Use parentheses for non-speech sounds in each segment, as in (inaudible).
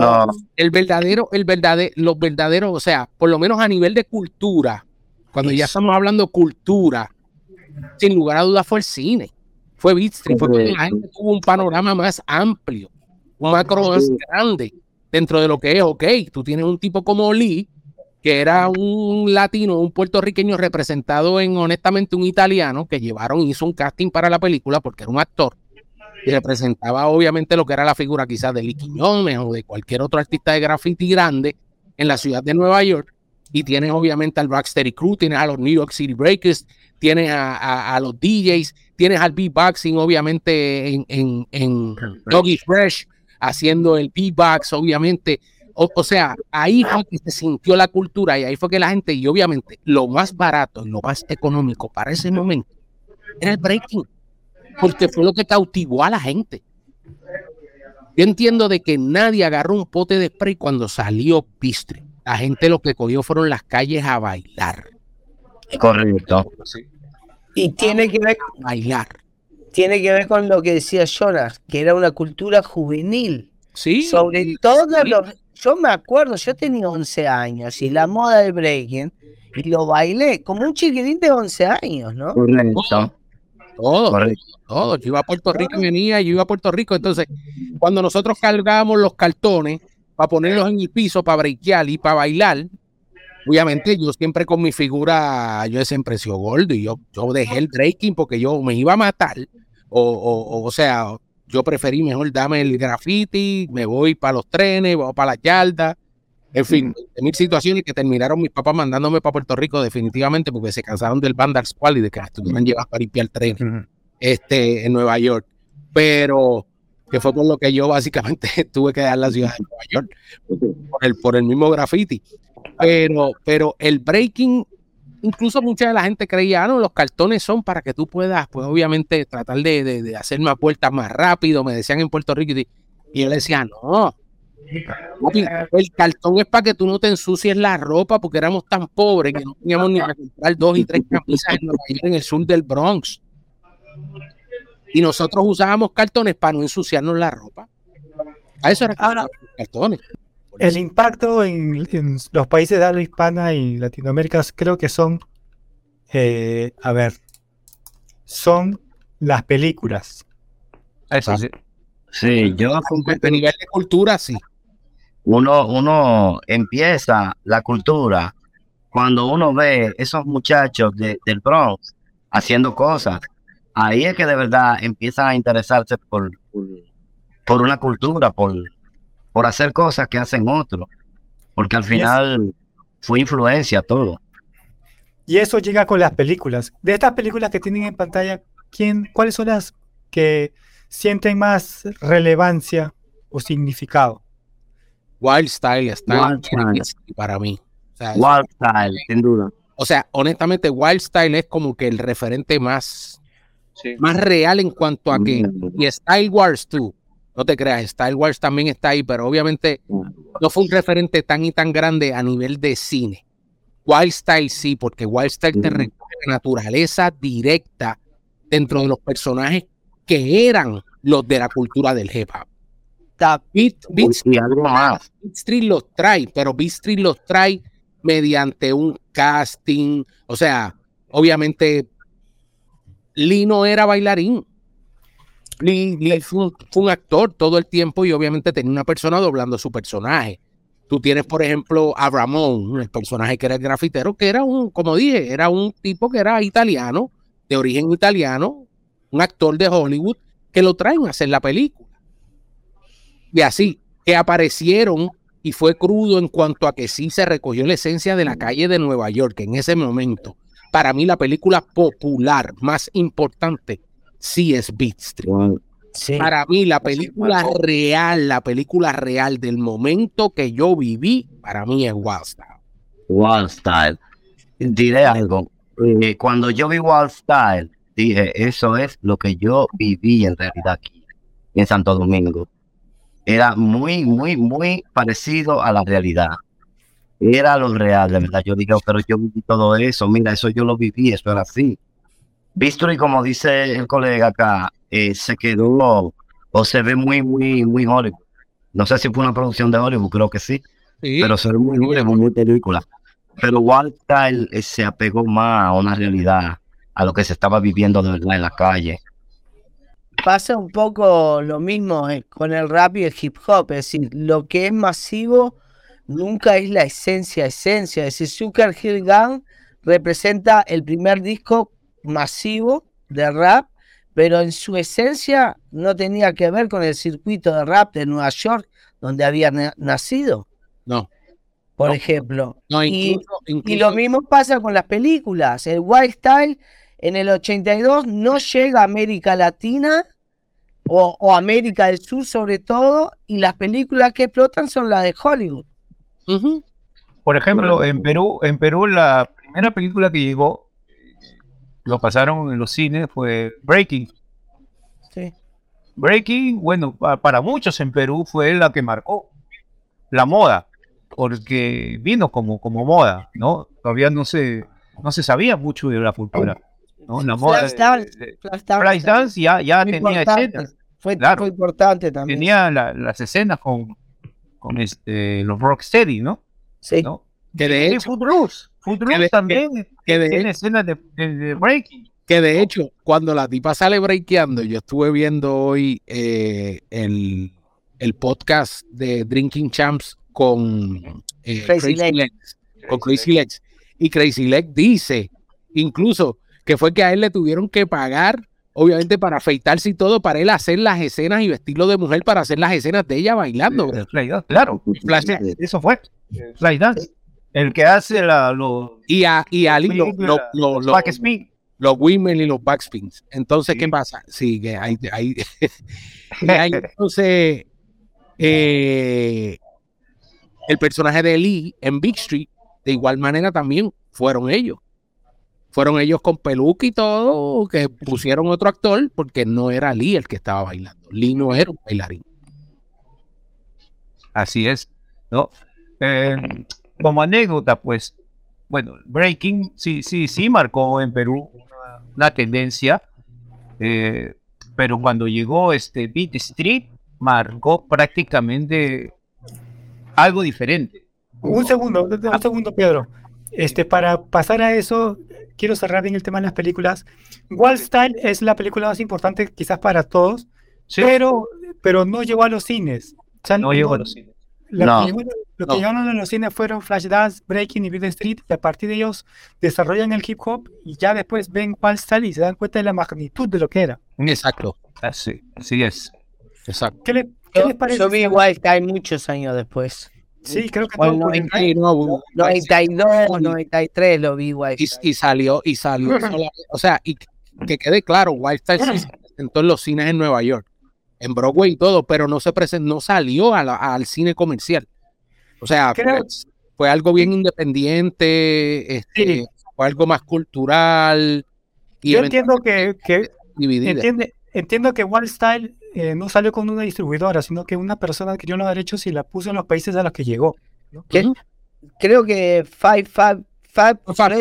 No. El verdadero, el verdadero, los verdaderos, o sea, por lo menos a nivel de cultura, cuando ya estamos hablando cultura, sin lugar a dudas fue el cine. Fue Beat Street, fue porque la gente tuvo un panorama más amplio, un macro más grande dentro de lo que es, ok, tú tienes un tipo como Lee, que era un latino, un puertorriqueño representado en honestamente un italiano, que llevaron, hizo un casting para la película porque era un actor y representaba obviamente lo que era la figura quizás de Lee Quiñones o de cualquier otro artista de graffiti grande en la ciudad de Nueva York. Y tienes obviamente al Rocksteady Crew, tienes a los New York City Breakers, tienes a, los DJs, tienes al beatboxing obviamente en, en, en Doggy Fresh haciendo el beatbox obviamente. O, sea, ahí fue que se sintió la cultura y ahí fue que la gente, y obviamente lo más barato y lo más económico para ese momento era el breaking porque fue lo que cautivó a la gente. Yo entiendo de que nadie agarró un pote de spray cuando salió Pistre. La gente lo que cogió fueron las calles a bailar. Correcto. Y tiene que ver con bailar. Tiene que ver con lo que decía Jonas, que era una cultura juvenil. Sí. Sobre todo yo me acuerdo, yo tenía 11 años y la moda del breaking y lo bailé como un chiquitín de 11 años, ¿no? Correcto. Todo, todo. Yo iba a Puerto Rico y venía, yo iba a Puerto Rico. Entonces, cuando nosotros cargábamos los cartones para ponerlos en el piso, para breakear y para bailar, obviamente yo siempre con mi figura, yo siempre sido gordo y yo, yo dejé el breaking porque yo me iba a matar. O, o, o sea, yo preferí mejor dame el graffiti, me voy para los trenes, voy para la yarda. En fin, de mil situaciones que terminaron mis papás mandándome para Puerto Rico definitivamente porque se cansaron del Vandal Squad y de que las tuvieran llevar para limpiar tren este, en Nueva York. Pero que fue por lo que yo básicamente (laughs) tuve que dar la ciudad de Nueva York por el, por el mismo graffiti. Pero, pero el breaking, incluso mucha de la gente creía, ah, no, los cartones son para que tú puedas, pues obviamente tratar de, de, de hacer más vueltas más rápido, me decían en Puerto Rico. Y, y yo le decía, no, el cartón es para que tú no te ensucies la ropa porque éramos tan pobres que no teníamos ni para comprar dos y tres camisas en, el sur del Bronx. Y nosotros usábamos cartones para no ensuciarnos la ropa. A eso era Ahora, cartones. El impacto en, los países de habla hispana y Latinoamérica creo que son, eh, a ver, son las películas. Eso sí. Sí, yo a nivel de cultura, sí uno, uno empieza la cultura cuando uno ve esos muchachos del Bronx haciendo cosas. Ahí es que de verdad empiezan a interesarse por, por, una cultura, por, por hacer cosas que hacen otros. Porque al final fue influencia todo. Y eso llega con las películas. De estas películas que tienen en pantalla, ¿quién, ¿cuáles son las que sienten más relevancia o significado? Wild Style está para mí. Wild Style, sin duda. O sea, honestamente, Wild Style es como que el referente más, más real en cuanto a que. Mm. Y Style Wars tú, no te creas, Style Wars también está ahí, pero obviamente no fue un referente tan y tan grande a nivel de cine. Wild Style sí, porque Wild Style te mm. recoge naturaleza directa dentro de los personajes que eran los de la cultura del hip hop. Beat, y algo más. Street los trae, pero Beat Street los trae mediante un casting. O sea, obviamente, Lee no era bailarín. Lee, fue, un, actor todo el tiempo y obviamente tenía una persona doblando su personaje. Tú tienes, por ejemplo, a Ramón, el personaje que era el grafitero, que era un, como dije, era un tipo que era italiano, de origen italiano, un actor de Hollywood, que lo traen a hacer la película y así, que aparecieron y fue crudo en cuanto a que sí se recogió la esencia de la calle de Nueva York en ese momento. Para mí la película popular más importante sí es Beat Street. Para mí la película real, la película real del momento que yo viví, para mí es Wild Style. Wild Style. Diré algo. Eh, cuando yo vi Wild Style, dije, eso es lo que yo viví en realidad aquí, en Santo Domingo era muy, muy, muy parecido a la realidad. Era lo real, de verdad. Yo digo, pero yo viví todo eso, mira, eso yo lo viví, eso era así. Visto y como dice el colega acá, eh, se quedó o se ve muy, muy, muy Hollywood. No sé si fue una producción de Hollywood, creo que sí, Sí, pero se ve muy libre, muy, película. Pero Style eh, se apegó más a una realidad, a lo que se estaba viviendo de verdad en la calle. Pasa un poco lo mismo eh, con el rap y el hip hop, es decir, lo que es masivo nunca es la esencia, esencia. Es decir, Sugar Hill Gang representa el primer disco masivo de rap, pero en su esencia no tenía que ver con el circuito de rap de Nueva York, donde había na- nacido, no, por No. ejemplo. no, Y- incluso, Y lo mismo pasa con las películas. El Wild Style en el 82 no llega a América Latina o, o América del Sur sobre todo, y las películas que explotan son las de Hollywood. Por ejemplo, en Perú, en Perú la primera película que llegó, lo pasaron en los cines, fue Breaking. Sí. Breaking, bueno, pa- para muchos en Perú fue la que marcó la moda, porque vino como, como moda, ¿no? Todavía no se, no se sabía mucho de la cultura, ¿no? La moda de- Flashdance, de- de- Flashdance Flashdance ya, ya fue tenía escenas, Fue, Claro. fue importante también. tenía la- las escenas con, con este, los Rocksteady, ¿no? Sí. ¿no? que de Y hecho, Footloose, Footloose de- también que de tiene escenas de, de- de breaking. Que de hecho, cuando la tipa sale breakeando, yo estuve viendo hoy eh, el, el podcast de Drinking Champs con eh, Crazy Crazy, Legs. Legs. Con Crazy Legs. Y Crazy Legs dice, incluso, que fue que a él le tuvieron que pagar, obviamente, para afeitarse y todo, para él hacer las escenas y vestirlo de mujer para hacer las escenas de ella bailando. claro, eso fue. Flashdance. El que hace la, los, Y a, y a Ali lo- lo- lo- los lo- backspin. los women y los backspins. Entonces, ¿qué pasa? Sí, que hay, hay (laughs) entonces eh, el personaje de Lee en Big Street, de igual manera también fueron ellos. Fueron ellos con peluca y todo, que pusieron otro actor, porque no era Lee el que estaba bailando. Lee no era un bailarín. Así es, ¿no? Eh, como anécdota, pues, bueno, Breaking sí, sí, sí marcó en Perú una, una tendencia, eh, pero cuando llegó este Beat Street, marcó prácticamente algo diferente. Un segundo, un segundo, Pedro. Este, para pasar a eso, quiero cerrar bien el tema de las películas. Wild Style es la película más importante quizás para todos, Sí, pero, pero no llegó a los cines. O sea, no llegó a los cines. Lo, No. que, lo que No. llegaron a los cines fueron Flashdance, Breaking y Beat Street, y a partir de ellos desarrollan el hip hop y ya después ven Wild Style y se dan cuenta de la magnitud de lo que era. Exacto, Así, así es. exacto. ¿Qué, le- qué Yo, les parece? yo vi Style muchos años después. Sí, creo que Sí, no, 92, 93 lo vi Wild y, Style. y salió, y salió, (laughs) o sea, y que quede claro, Wild Style sí se (clears throat) presentó en los cines en Nueva York, en Broadway y todo, pero no se presentó, no salió a la- al cine comercial. O sea, fue algo bien independiente, este, Sí. fue algo más cultural y Yo entiendo que, entiende, entiendo que Wild Style eh, no salió con una distribuidora, sino que una persona adquirió los derechos y la puso en los países a los que llegó. ¿Qué? Creo que Five Five Five Fat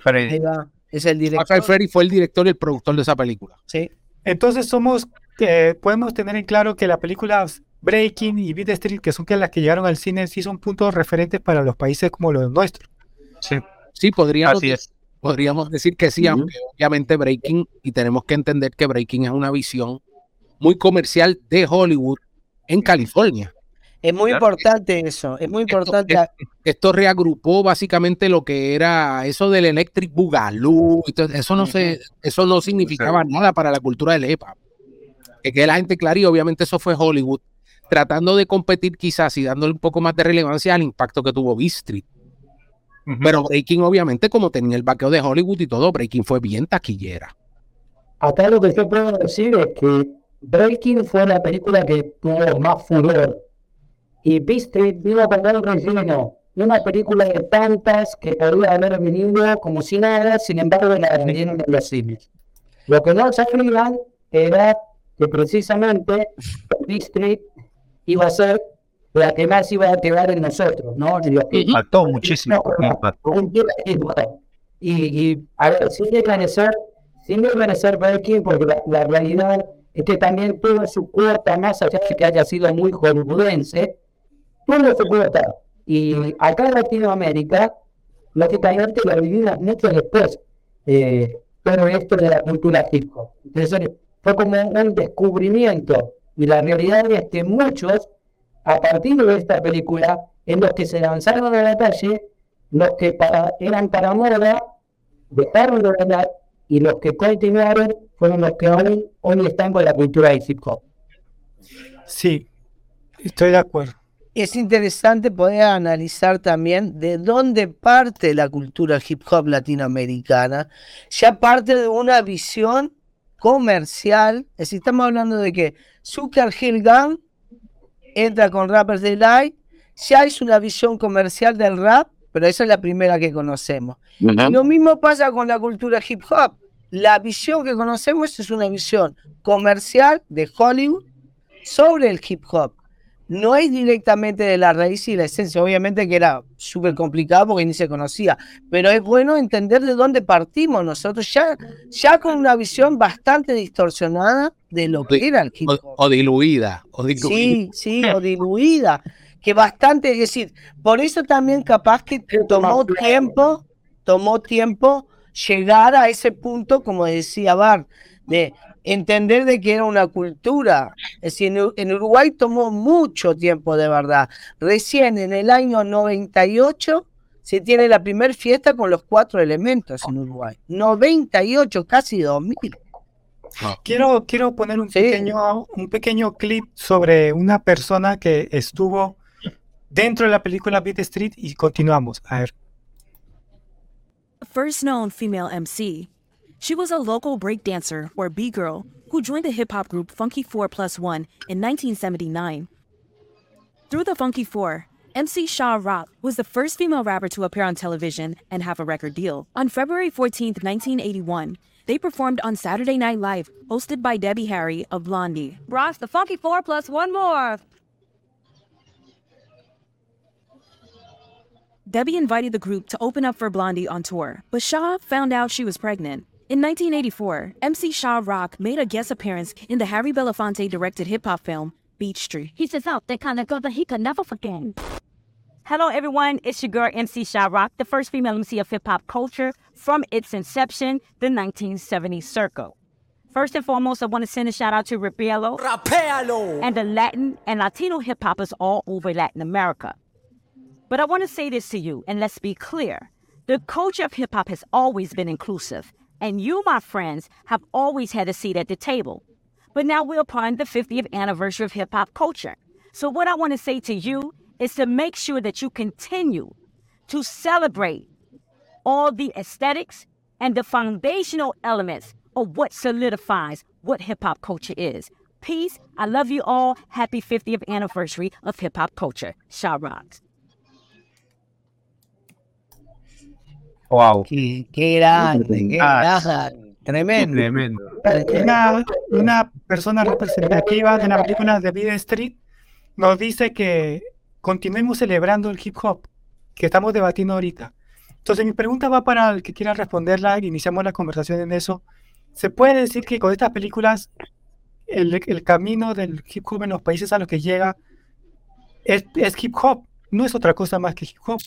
Freddy. Ahí va, es el director. Fat Freddy fue el director y el productor de esa película. Sí. Entonces somos, eh, podemos tener en claro que las películas Breaking y Beat Street, que son que las que llegaron al cine, sí son puntos referentes para los países como los nuestros. Sí, Sí, podríamos, así es. Podríamos decir que sí, aunque obviamente Breaking, y tenemos que entender que Breaking es una visión muy comercial de Hollywood en California. Es muy Claro. importante eso, es muy Esto- importante. es- Esto reagrupó básicamente lo que era eso del Electric Boogaloo. Eso no se, eso no significaba nada para la cultura del hip hop. Que quede la gente clara y obviamente eso fue Hollywood tratando de competir quizás y dándole un poco más de relevancia al impacto que tuvo B Street. Pero Breaking, obviamente, como tenía el vaqueo de Hollywood y todo, Breaking fue bien taquillera. Acá lo que yo puedo decir es que Breaking fue la película que tuvo más furor. Y Beast vino con el relleno. Una película de tantas que podría haber venido como si nada, sin embargo, la vendieron en los cines. Lo que no sabían era que precisamente Beast iba a ser la que más iba a quedar en nosotros, ¿no? Los que Impactó muchísimo. impactó. es. Y, y, a ver, sin desvanecer, sin desvanecer Breaking, porque la, la realidad este también tuvo su cuota, más allá de que haya sido muy hollywoodense, tuvo su cuota. Y acá en Latinoamérica, lógicamente lo vivimos mucho después, eh, todo esto de la cultura hip hop. Entonces fue como un descubrimiento. Y la realidad es que muchos, a partir de esta película, en los que se lanzaron a la calle, los que para, eran para moda, dejaron de verdad, y los que continuaron fueron los que hoy, hoy están con la cultura del hip hop. Sí, estoy de acuerdo. Es interesante poder analizar también de dónde parte la cultura hip hop latinoamericana. Ya parte de una visión comercial. Es decir, estamos hablando de que Zucker Hill Gang entra con Rappers Delight. Ya es una visión comercial del rap, pero esa es la primera que conocemos. Lo mismo pasa con la cultura hip hop la visión que conocemos es una visión comercial de Hollywood sobre el hip hop. No es directamente de la raíz y la esencia, obviamente que era súper complicado porque ni se conocía, pero es bueno entender de dónde partimos nosotros, ya, ya con una visión bastante distorsionada de lo que era el hip hop. O, diluida, o diluida. Sí, sí, (laughs) o diluida, que bastante, es decir, por eso también capaz que tomó tiempo, tomó tiempo llegar a ese punto, como decía Bar, de entender de que era una cultura. Es decir, en Uruguay tomó mucho tiempo de verdad. Recién en el año 98 se tiene la primera fiesta con los cuatro elementos en Uruguay. 98, casi 2000. Ah. Quiero, quiero poner un, pequeño, un pequeño clip sobre una persona que estuvo dentro de la película Beat Street y continuamos. A ver. First known female MC, she was a local breakdancer or B girl who joined the hip hop group Funky 4 Plus 1 in 1979. Through the Funky 4, MC Shaw Rock was the first female rapper to appear on television and have a record deal. On February 14, 1981, they performed on Saturday Night Live, hosted by Debbie Harry of Blondie. Ross, the Funky 4 plus one more. Debbie invited the group to open up for Blondie on tour, but Shaw found out she was pregnant. In 1984, MC Shaw Rock made a guest appearance in the Harry Belafonte directed hip hop film Beach Street. He says out that kind of girl that he could never forget. Hello, everyone. It's your girl, MC Shaw Rock, the first female MC of hip hop culture from its inception, the 1970s circle. First and foremost, I want to send a shout out to Rapiello, Rapiello. and the Latin and Latino hip hoppers all over Latin America. But I want to say this to you, and let's be clear. The culture of hip hop has always been inclusive, and you, my friends, have always had a seat at the table. But now we're upon the 50th anniversary of hip hop culture. So, what I want to say to you is to make sure that you continue to celebrate all the aesthetics and the foundational elements of what solidifies what hip hop culture is. Peace. I love you all. Happy 50th anniversary of hip hop culture. Shaw rocks. Wow. Qué, grande, qué ah, Tremendo. Una, una, persona representativa de la película de Beat Street nos dice que continuemos celebrando el hip hop que estamos debatiendo ahorita. Entonces mi pregunta va para el que quiera responderla, iniciamos la conversación en eso. ¿Se puede decir que con estas películas el, el camino del hip hop en los países a los que llega es, es hip hop? No es otra cosa más que hip hop.